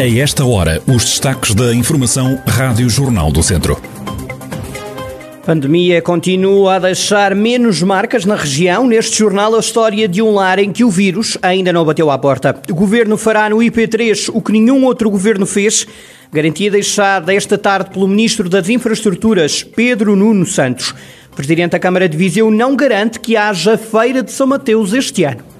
A esta hora, os destaques da Informação Rádio Jornal do Centro. Pandemia continua a deixar menos marcas na região. Neste jornal, a história de um lar em que o vírus ainda não bateu à porta. O governo fará no IP3 o que nenhum outro governo fez. Garantia deixada esta tarde pelo Ministro das Infraestruturas, Pedro Nuno Santos. Presidente da Câmara de Viseu não garante que haja Feira de São Mateus este ano.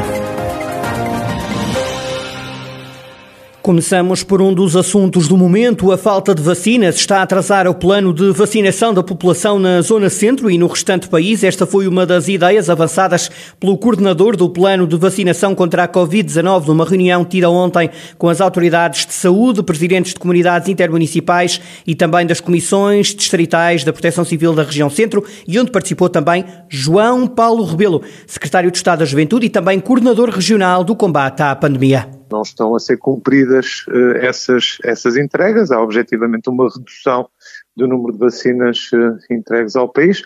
Começamos por um dos assuntos do momento. A falta de vacinas está a atrasar o plano de vacinação da população na Zona Centro e no restante país. Esta foi uma das ideias avançadas pelo coordenador do plano de vacinação contra a Covid-19 numa reunião tida ontem com as autoridades de saúde, presidentes de comunidades intermunicipais e também das comissões distritais da Proteção Civil da região Centro e onde participou também João Paulo Rebelo, secretário de Estado da Juventude e também coordenador regional do combate à pandemia não estão a ser cumpridas uh, essas, essas entregas. Há objetivamente uma redução do número de vacinas uh, entregues ao país.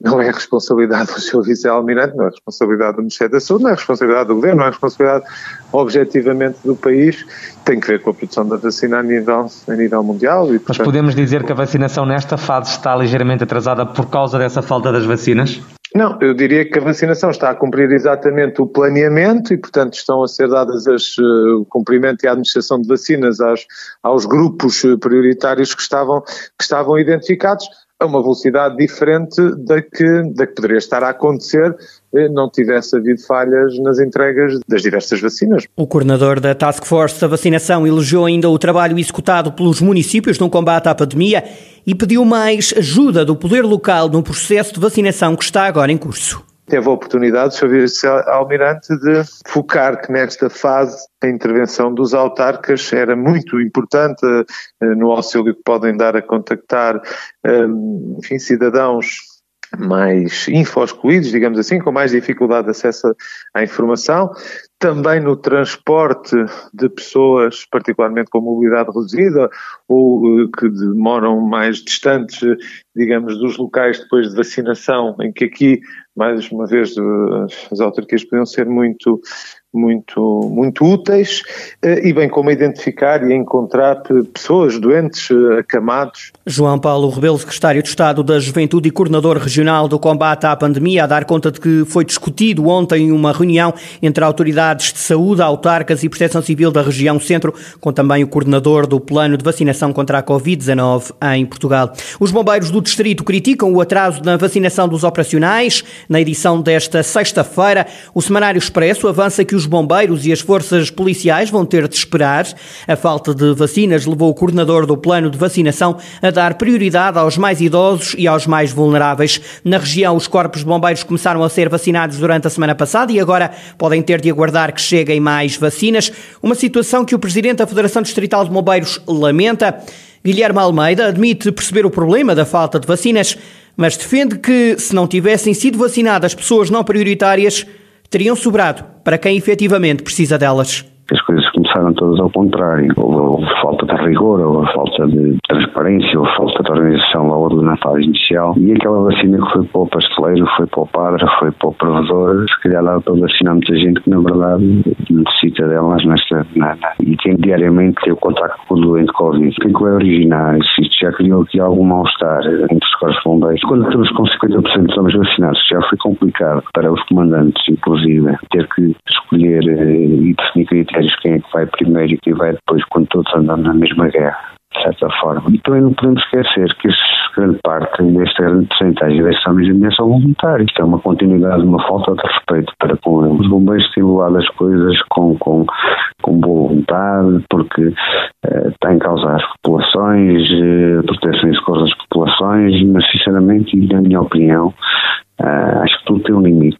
Não é responsabilidade do seu vice-almirante, não é responsabilidade do Ministério da Saúde, não é responsabilidade do Governo, não é responsabilidade objetivamente do país. Tem que ver com a produção da vacina a nível, a nível mundial. E, portanto, Mas podemos dizer que a vacinação nesta fase está ligeiramente atrasada por causa dessa falta das vacinas? Não, eu diria que a vacinação está a cumprir exatamente o planeamento e, portanto, estão a ser dadas as, uh, o cumprimento e a administração de vacinas aos, aos grupos eh, prioritários que estavam, que estavam identificados a uma velocidade diferente da que, da que poderia estar a acontecer eh, não tivesse havido falhas nas entregas das diversas vacinas. O coordenador da Task Force da Vacinação elogiou ainda o trabalho executado pelos municípios no combate à pandemia e pediu mais ajuda do poder local no processo de vacinação que está agora em curso teve a oportunidade, Sr. Vice-Almirante, de focar que nesta fase a intervenção dos autarcas era muito importante eh, no auxílio que podem dar a contactar eh, enfim, cidadãos mais info-excluídos, digamos assim, com mais dificuldade de acesso à informação, também no transporte de pessoas, particularmente com mobilidade reduzida ou eh, que demoram mais distantes, digamos, dos locais depois de vacinação, em que aqui, mais uma vez, as autarquias podiam ser muito muito, muito úteis eh, e bem como identificar e encontrar pessoas doentes, eh, acamados. João Paulo Rebelo, secretário de Estado da Juventude e coordenador regional do combate à pandemia, a dar conta de que foi discutido ontem uma reunião entre autoridades de saúde, autarcas e proteção civil da região centro, com também o coordenador do plano de vacinação contra a Covid-19 em Portugal. Os bombeiros do distrito criticam o atraso na vacinação dos operacionais. Na edição desta sexta-feira, o Semanário Expresso avança que os bombeiros e as forças policiais vão ter de esperar. A falta de vacinas levou o coordenador do plano de vacinação a dar prioridade aos mais idosos e aos mais vulneráveis. Na região, os corpos de bombeiros começaram a ser vacinados durante a semana passada e agora podem ter de aguardar que cheguem mais vacinas. Uma situação que o presidente da Federação Distrital de Bombeiros lamenta. Guilherme Almeida admite perceber o problema da falta de vacinas, mas defende que, se não tivessem sido vacinadas pessoas não prioritárias, teriam sobrado para quem efetivamente precisa delas. As coisas começaram todas ao contrário. Houve, houve falta de rigor, houve falta de transparência, houve falta de organização logo na fase inicial. E aquela vacina que foi para o pasteleiro, foi para o padre, foi para o provedor, se calhar lá para vacinar muita gente que na verdade necessita delas nesta, na, e tem diariamente ter o contacto com o doente Covid. O que é vai originar? Isto já criou aqui algum mal-estar entre os bombeiros. Quando estamos com 50% de homens vacinados, já foi complicado para os comandantes, inclusive, ter que escolher eh, e definir critérios quem é que vai primeiro e quem vai depois, quando todos andam na mesma guerra, de certa forma. E também não podemos esquecer que grande parte desta grande porcentagem destes homens e mulheres são voluntários. Isto é uma continuidade, uma falta de respeito para com eles. Os bombeiros têm levado as coisas com, com, com boa vontade, porque uh, está causa as populações, uh, proteção e socorro das populações, mas sinceramente, e na minha opinião, uh, acho que tudo tem um limite.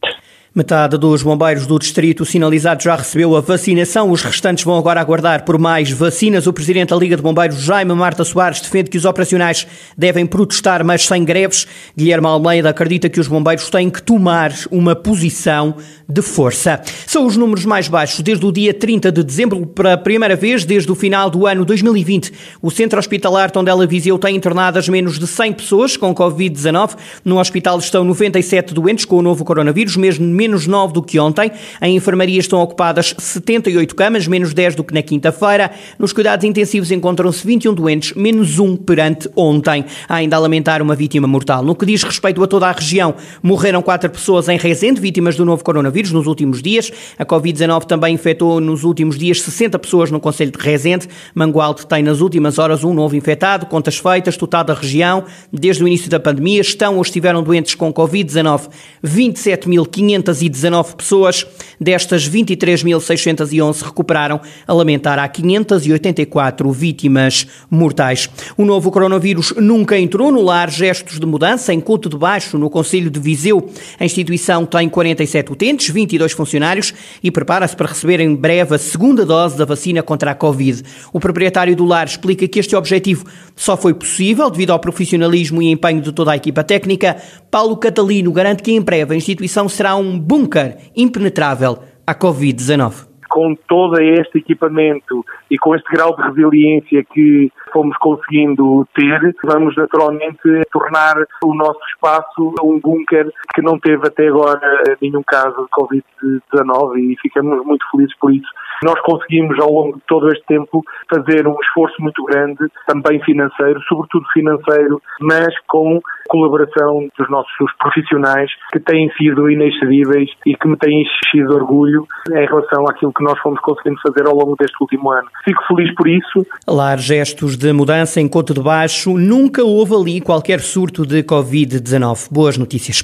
Metade dos bombeiros do distrito sinalizado já recebeu a vacinação. Os restantes vão agora aguardar por mais vacinas. O presidente da Liga de Bombeiros, Jaime Marta Soares, defende que os operacionais devem protestar, mas sem greves. Guilherme Almeida acredita que os bombeiros têm que tomar uma posição de força. São os números mais baixos desde o dia 30 de dezembro, para a primeira vez desde o final do ano 2020. O centro hospitalar Tondela Viseu tem internadas menos de 100 pessoas com Covid-19. No hospital estão 97 doentes com o novo coronavírus, mesmo menos 9 do que ontem. Em enfermaria estão ocupadas 78 camas, menos 10 do que na quinta-feira. Nos cuidados intensivos encontram-se 21 doentes, menos 1 perante ontem. Há ainda a lamentar uma vítima mortal. No que diz respeito a toda a região, morreram 4 pessoas em Rezende, vítimas do novo coronavírus nos últimos dias. A Covid-19 também infectou nos últimos dias 60 pessoas no Conselho de Rezende. Mangualde tem nas últimas horas um novo infectado. Contas feitas, total da região, desde o início da pandemia, estão ou estiveram doentes com Covid-19 27.500 519 pessoas. Destas, 23.611 recuperaram, a lamentar há 584 vítimas mortais. O novo coronavírus nunca entrou no lar Gestos de Mudança, em Couto de Baixo, no Conselho de Viseu. A instituição tem 47 utentes, 22 funcionários e prepara-se para receber em breve a segunda dose da vacina contra a Covid. O proprietário do lar explica que este objetivo só foi possível devido ao profissionalismo e empenho de toda a equipa técnica. Paulo Catalino garante que em breve a instituição será um bunker impenetrável à Covid-19 com todo este equipamento e com este grau de resiliência que fomos conseguindo ter, vamos naturalmente tornar o nosso espaço um bunker que não teve até agora nenhum caso de Covid-19 e ficamos muito felizes por isso. Nós conseguimos, ao longo de todo este tempo, fazer um esforço muito grande, também financeiro, sobretudo financeiro, mas com colaboração dos nossos profissionais que têm sido inexcedíveis e que me têm enchido orgulho em relação àquilo que nós fomos conseguindo fazer ao longo deste último ano. Fico feliz por isso. Lar gestos de mudança em Couto de Baixo, nunca houve ali qualquer surto de Covid-19. Boas notícias.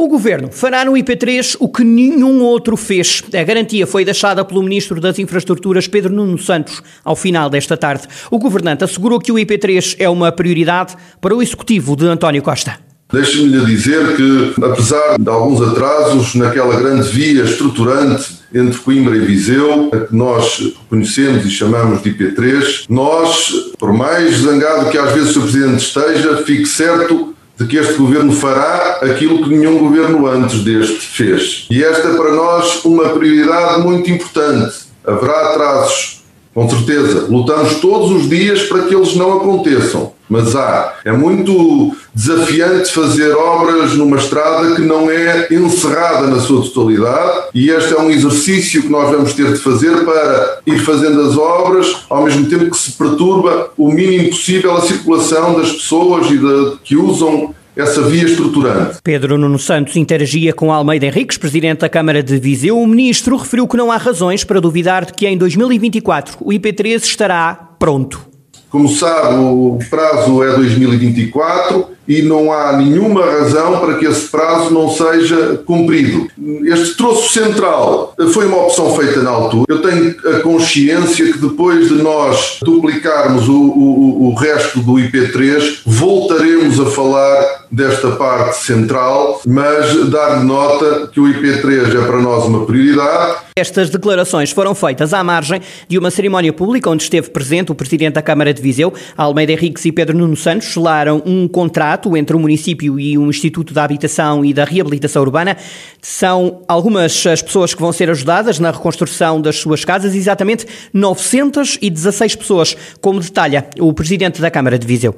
O governo fará no IP3 o que nenhum outro fez. A garantia foi deixada pelo Ministro das Infraestruturas, Pedro Nuno Santos, ao final desta tarde. O governante assegurou que o IP3 é uma prioridade para o executivo de António Costa. Deixe-me lhe dizer que, apesar de alguns atrasos naquela grande via estruturante entre Coimbra e Viseu, a que nós conhecemos e chamamos de IP3, nós, por mais zangado que às vezes o. Presidente esteja, fique certo de que este governo fará aquilo que nenhum governo antes deste fez. E esta é para nós uma prioridade muito importante. Haverá atrasos, com certeza. Lutamos todos os dias para que eles não aconteçam. Mas há. É muito desafiante fazer obras numa estrada que não é encerrada na sua totalidade e este é um exercício que nós vamos ter de fazer para ir fazendo as obras ao mesmo tempo que se perturba o mínimo possível a circulação das pessoas e de, que usam essa via estruturante. Pedro Nuno Santos interagia com Almeida Henriques, presidente da Câmara de Viseu. O ministro referiu que não há razões para duvidar de que em 2024 o IP3 estará pronto. Como sabe, o prazo é 2024 e não há nenhuma razão para que esse prazo não seja cumprido. Este troço central foi uma opção feita na altura. Eu tenho a consciência que depois de nós duplicarmos o, o, o resto do IP3, voltaremos a falar desta parte central, mas dar nota que o IP3 é para nós uma prioridade estas declarações foram feitas à margem de uma cerimónia pública onde esteve presente o Presidente da Câmara de Viseu, Almeida Henriques e Pedro Nuno Santos, selaram um contrato entre o município e o Instituto da Habitação e da Reabilitação Urbana. São algumas as pessoas que vão ser ajudadas na reconstrução das suas casas, exatamente 916 pessoas, como detalha o Presidente da Câmara de Viseu.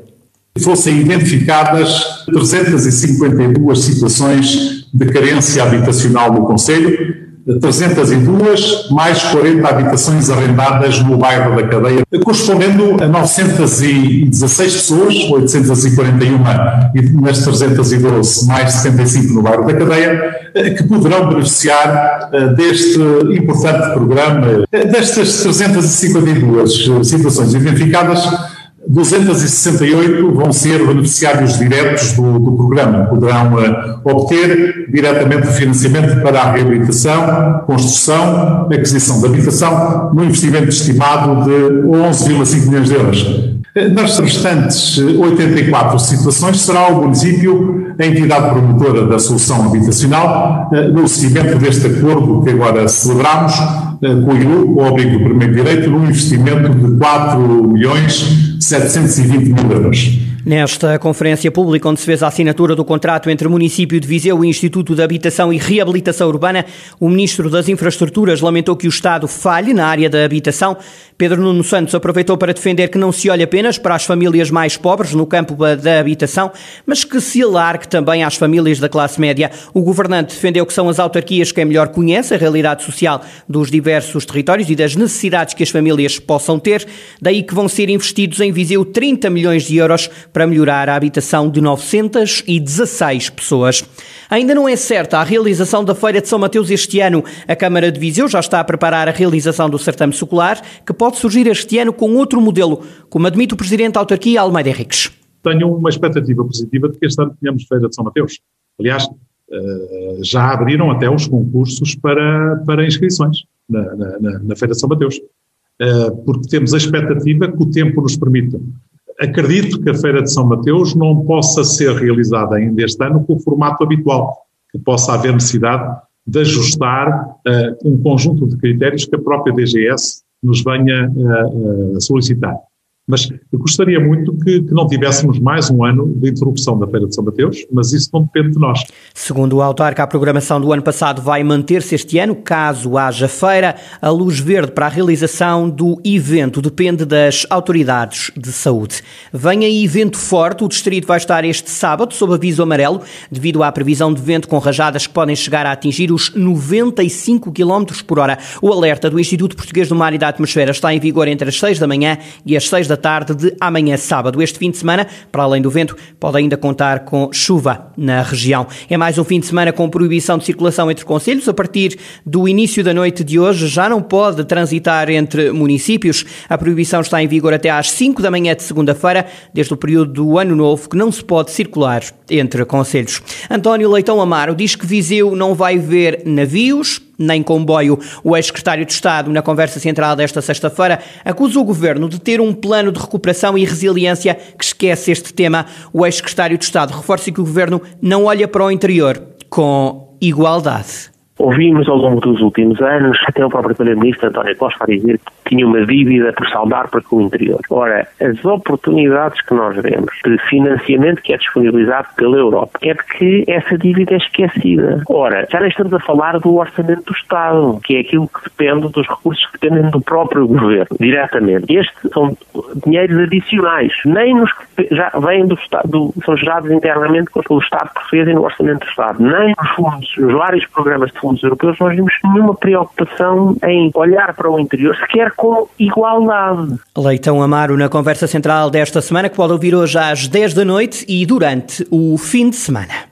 Fossem identificadas 352 situações de carência habitacional no Conselho, 302, mais 40 habitações arrendadas no bairro da Cadeia, correspondendo a 916 pessoas, 841 e nas 312, mais 75 no bairro da Cadeia, que poderão beneficiar eh, deste importante programa. Destas 352 situações identificadas, 268 vão ser beneficiários diretos do, do programa, poderão uh, obter diretamente financiamento para a reabilitação, construção, aquisição de habitação, num investimento estimado de 11,5 milhões de euros. Nas restantes 84 situações, será o município a entidade promotora da solução habitacional, no seguimento deste acordo que agora celebramos com o ILU, o Abrigo do Primeiro Direito, num investimento de 4 milhões 720 mil euros. Nesta conferência pública, onde se fez a assinatura do contrato entre o município de Viseu e o Instituto de Habitação e Reabilitação Urbana, o Ministro das Infraestruturas lamentou que o Estado falhe na área da habitação. Pedro Nuno Santos aproveitou para defender que não se olhe apenas para as famílias mais pobres no campo da habitação, mas que se alargue também às famílias da classe média. O governante defendeu que são as autarquias quem melhor conhece a realidade social dos diversos territórios e das necessidades que as famílias possam ter, daí que vão ser investidos em Viseu 30 milhões de euros para melhorar a habitação de 916 pessoas. Ainda não é certa a realização da Feira de São Mateus este ano. A Câmara de Viseu já está a preparar a realização do certame secular, que pode surgir este ano com outro modelo, como admite o Presidente da Autarquia, Almeida Henriques. Tenho uma expectativa positiva de que este ano tenhamos Feira de São Mateus. Aliás, eh, já abriram até os concursos para, para inscrições na, na, na Feira de São Mateus. Eh, porque temos a expectativa que o tempo nos permita Acredito que a Feira de São Mateus não possa ser realizada ainda este ano com o formato habitual, que possa haver necessidade de ajustar uh, um conjunto de critérios que a própria DGS nos venha uh, uh, solicitar. Mas gostaria muito que, que, não tivéssemos mais um ano de interrupção da Feira de São Mateus, mas isso não depende de nós. Segundo o autarca, a programação do ano passado vai manter-se este ano, caso haja feira. A luz verde para a realização do evento depende das autoridades de saúde. Vem aí evento forte, o distrito vai estar este sábado sob aviso amarelo, devido à previsão de vento com rajadas que podem chegar a atingir os 95 km por hora. O alerta do Instituto Português do Mar e da Atmosfera está em vigor entre as 6 da manhã e as 6 da tarde de amanhã sábado. Este fim de semana, para além do vento, pode ainda contar com chuva na região. É mais um fim de semana com proibição de circulação entre conselhos. A partir do início da noite de hoje, já não pode transitar entre municípios. A proibição está em vigor até às 5 da manhã de segunda-feira, desde o período do Ano Novo, que não se pode circular entre conselhos. António Leitão Amaro diz que Viseu não vai ver navios, nem comboio. O ex-secretário de Estado, na conversa central desta sexta-feira, acusa o governo de ter um plano de recuperação e resiliência que esquece este tema. O ex-secretário de Estado reforça que o governo não olha para o interior com igualdade. Ouvimos ao longo dos últimos anos, até o próprio Primeiro-Ministro António Costa a dizer que tinha uma dívida por saldar para com o interior. Ora, as oportunidades que nós vemos de financiamento que é disponibilizado pela Europa é porque essa dívida é esquecida. Ora, já nem estamos a falar do orçamento do Estado, que é aquilo que depende dos recursos que dependem do próprio governo, diretamente. Estes são dinheiros adicionais, nem nos que já vêm do Estado, são gerados internamente pelo Estado português e no orçamento do Estado, nem nos fundos, nos vários programas de fundos europeus, nós vimos nenhuma preocupação em olhar para o interior, sequer igualdade. Leitão Amaro na conversa central desta semana, que pode ouvir hoje às 10 da noite e durante o fim de semana.